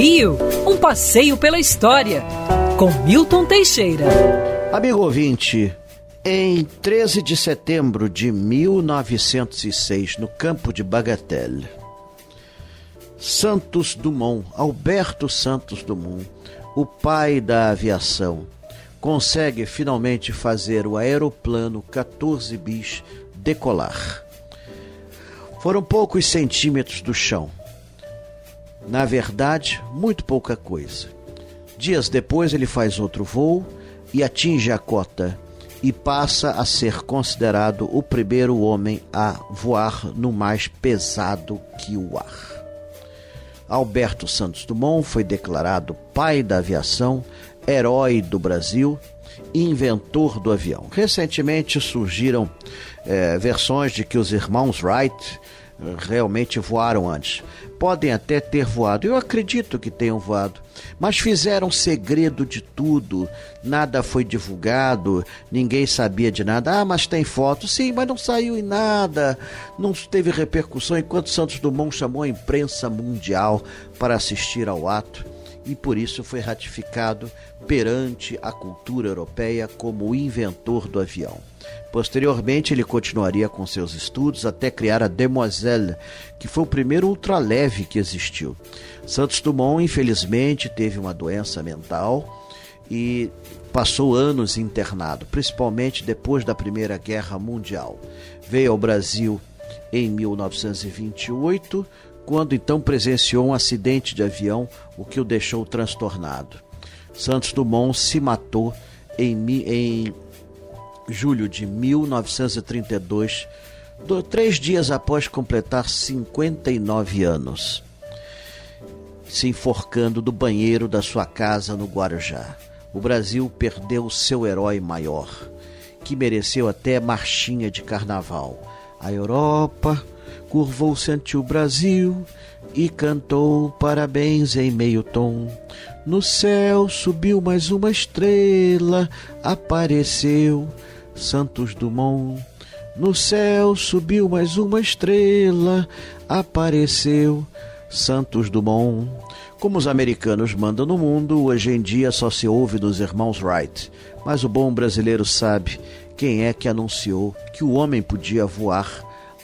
Rio, um passeio pela história, com Milton Teixeira. Amigo ouvinte, em 13 de setembro de 1906, no campo de Bagatelle, Santos Dumont, Alberto Santos Dumont, o pai da aviação, consegue finalmente fazer o aeroplano 14 bis decolar. Foram poucos centímetros do chão. Na verdade, muito pouca coisa. Dias depois, ele faz outro voo e atinge a cota e passa a ser considerado o primeiro homem a voar no mais pesado que o ar. Alberto Santos Dumont foi declarado pai da aviação, herói do Brasil inventor do avião. Recentemente surgiram é, versões de que os irmãos Wright realmente voaram antes. Podem até ter voado, eu acredito que tenham voado, mas fizeram segredo de tudo, nada foi divulgado, ninguém sabia de nada. Ah, mas tem foto, sim, mas não saiu em nada, não teve repercussão. Enquanto Santos Dumont chamou a imprensa mundial para assistir ao ato e por isso foi ratificado perante a cultura europeia como o inventor do avião. Posteriormente, ele continuaria com seus estudos até criar a Demoiselle, que foi o primeiro ultraleve que existiu. Santos Dumont, infelizmente, teve uma doença mental e passou anos internado, principalmente depois da Primeira Guerra Mundial. Veio ao Brasil em 1928 quando então presenciou um acidente de avião, o que o deixou transtornado. Santos Dumont se matou em, em julho de 1932, três dias após completar 59 anos, se enforcando do banheiro da sua casa no Guarujá. O Brasil perdeu seu herói maior, que mereceu até marchinha de carnaval. A Europa curvou-se ante o Brasil e cantou parabéns em meio tom. No céu subiu mais uma estrela, apareceu Santos Dumont. No céu subiu mais uma estrela, apareceu Santos Dumont. Como os americanos mandam no mundo, hoje em dia só se ouve dos irmãos Wright. Mas o bom brasileiro sabe quem é que anunciou que o homem podia voar